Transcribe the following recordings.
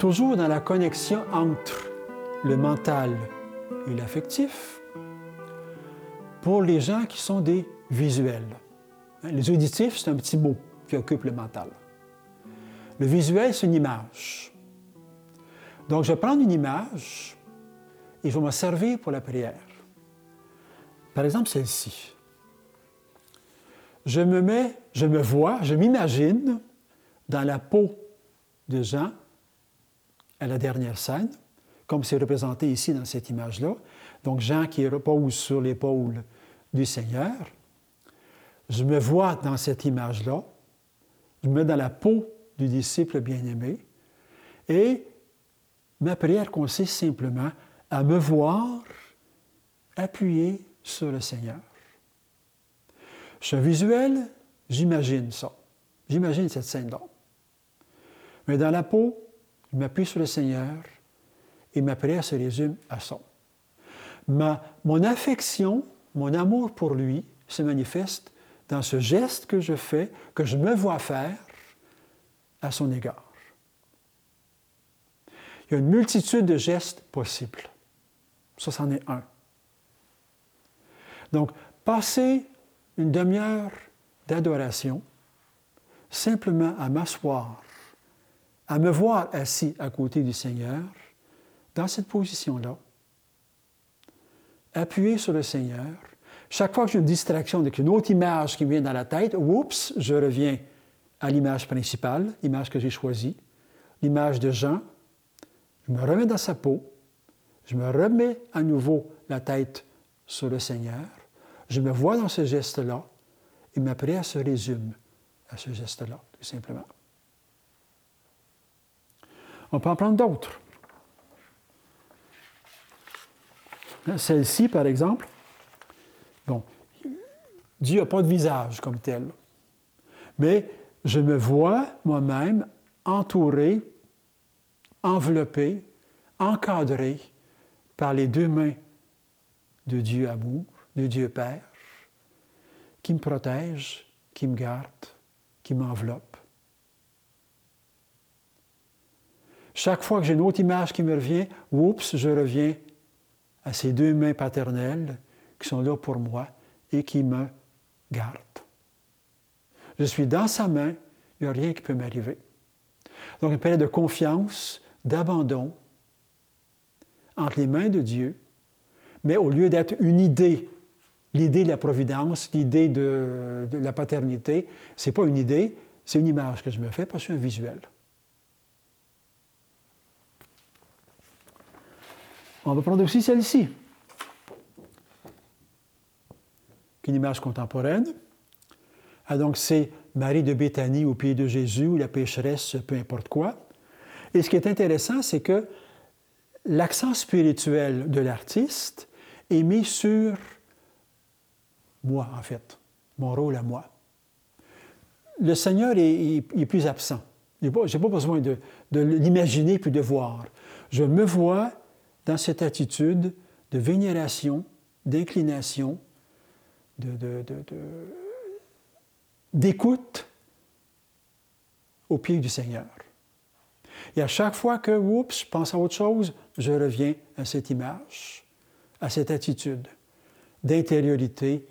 toujours dans la connexion entre le mental et l'affectif pour les gens qui sont des visuels. Hein, les auditifs, c'est un petit mot qui occupe le mental. Le visuel, c'est une image. Donc, je vais prendre une image et je vais m'en servir pour la prière. Par exemple, celle-ci. Je me mets, je me vois, je m'imagine dans la peau de Jean à la dernière scène, comme c'est représenté ici dans cette image-là. Donc Jean qui repose sur l'épaule du Seigneur. Je me vois dans cette image-là. Je me mets dans la peau du disciple bien-aimé. Et ma prière consiste simplement à me voir appuyé sur le Seigneur. Je visuel, j'imagine ça. J'imagine cette scène-là. Mais dans la peau, je m'appuie sur le Seigneur et ma prière se résume à ça. Ma, mon affection, mon amour pour lui se manifeste dans ce geste que je fais, que je me vois faire à son égard. Il y a une multitude de gestes possibles. Ça, c'en est un. Donc, passer une demi-heure d'adoration simplement à m'asseoir, à me voir assis à côté du Seigneur, dans cette position-là, appuyé sur le Seigneur. Chaque fois que j'ai une distraction avec une autre image qui me vient dans la tête, oups, je reviens à l'image principale, l'image que j'ai choisie, l'image de Jean. Je me remets dans sa peau, je me remets à nouveau la tête sur le Seigneur, je me vois dans ce geste-là, et ma prière se résume à ce geste-là, tout simplement. On peut en prendre d'autres. Celle-ci, par exemple, bon, Dieu n'a pas de visage comme tel, mais je me vois moi-même entouré, enveloppé, encadré par les deux mains de Dieu amour, de Dieu Père, qui me protège, qui me garde, qui m'enveloppe. Chaque fois que j'ai une autre image qui me revient, oups, je reviens à ces deux mains paternelles qui sont là pour moi et qui me gardent. Je suis dans sa main, il n'y a rien qui peut m'arriver. Donc, une période de confiance, d'abandon entre les mains de Dieu, mais au lieu d'être une idée, l'idée de la providence, l'idée de, la paternité, ce n'est pas une idée, c'est une image que je me fais parce que c'est un visuel. On va prendre aussi celle-ci, qui est une image contemporaine. Ah, donc, c'est Marie de Béthanie au pied de Jésus, ou la pécheresse, peu importe quoi. Et ce qui est intéressant, c'est que l'accent spirituel de l'artiste est mis sur moi, en fait, mon rôle à moi. Le Seigneur est, plus absent. Je n'ai pas, besoin de, de l'imaginer puis de voir. Je me vois dans cette attitude de vénération, d'inclination, d'écoute au pied du Seigneur. Et à chaque fois que, je pense à autre chose, je reviens à cette image, à cette attitude d'intériorité,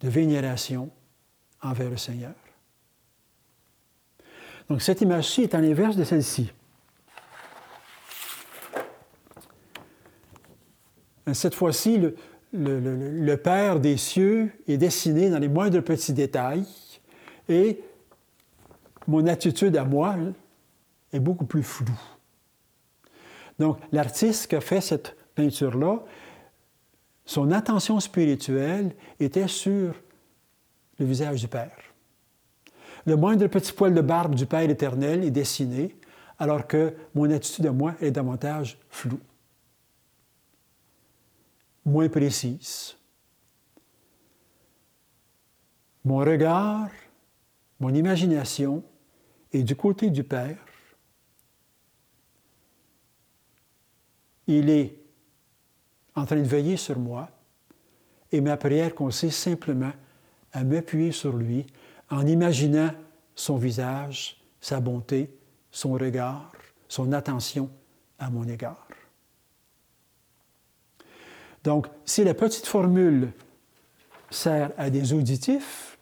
de vénération envers le Seigneur. Donc cette image-ci est en l'inverse de celle-ci. Cette fois-ci, le, Père des cieux est dessiné dans les moindres petits détails et mon attitude à moi est beaucoup plus floue. Donc, l'artiste qui a fait cette peinture-là, son attention spirituelle était sur le visage du Père. Le moindre petit poil de barbe du Père éternel est dessiné, alors que mon attitude à moi est davantage floue moins précise. Mon regard, mon imagination est du côté du Père. Il est en train de veiller sur moi et ma prière consiste simplement à m'appuyer sur lui en imaginant son visage, sa bonté, son regard, son attention à mon égard. Donc, si la petite formule sert à des auditifs,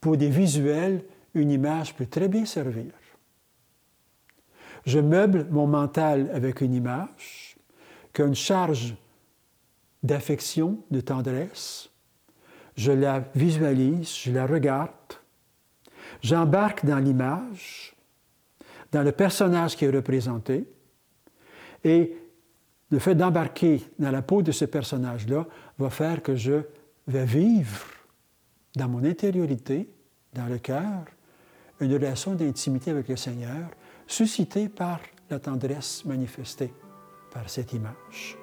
pour des visuels, une image peut très bien servir. Je meuble mon mental avec une image qui a une charge d'affection, de tendresse. Je la visualise, je la regarde. J'embarque dans l'image, dans le personnage qui est représenté. Et le fait d'embarquer dans la peau de ce personnage-là va faire que je vais vivre dans mon intériorité, dans le cœur, une relation d'intimité avec le Seigneur, suscitée par la tendresse manifestée par cette image.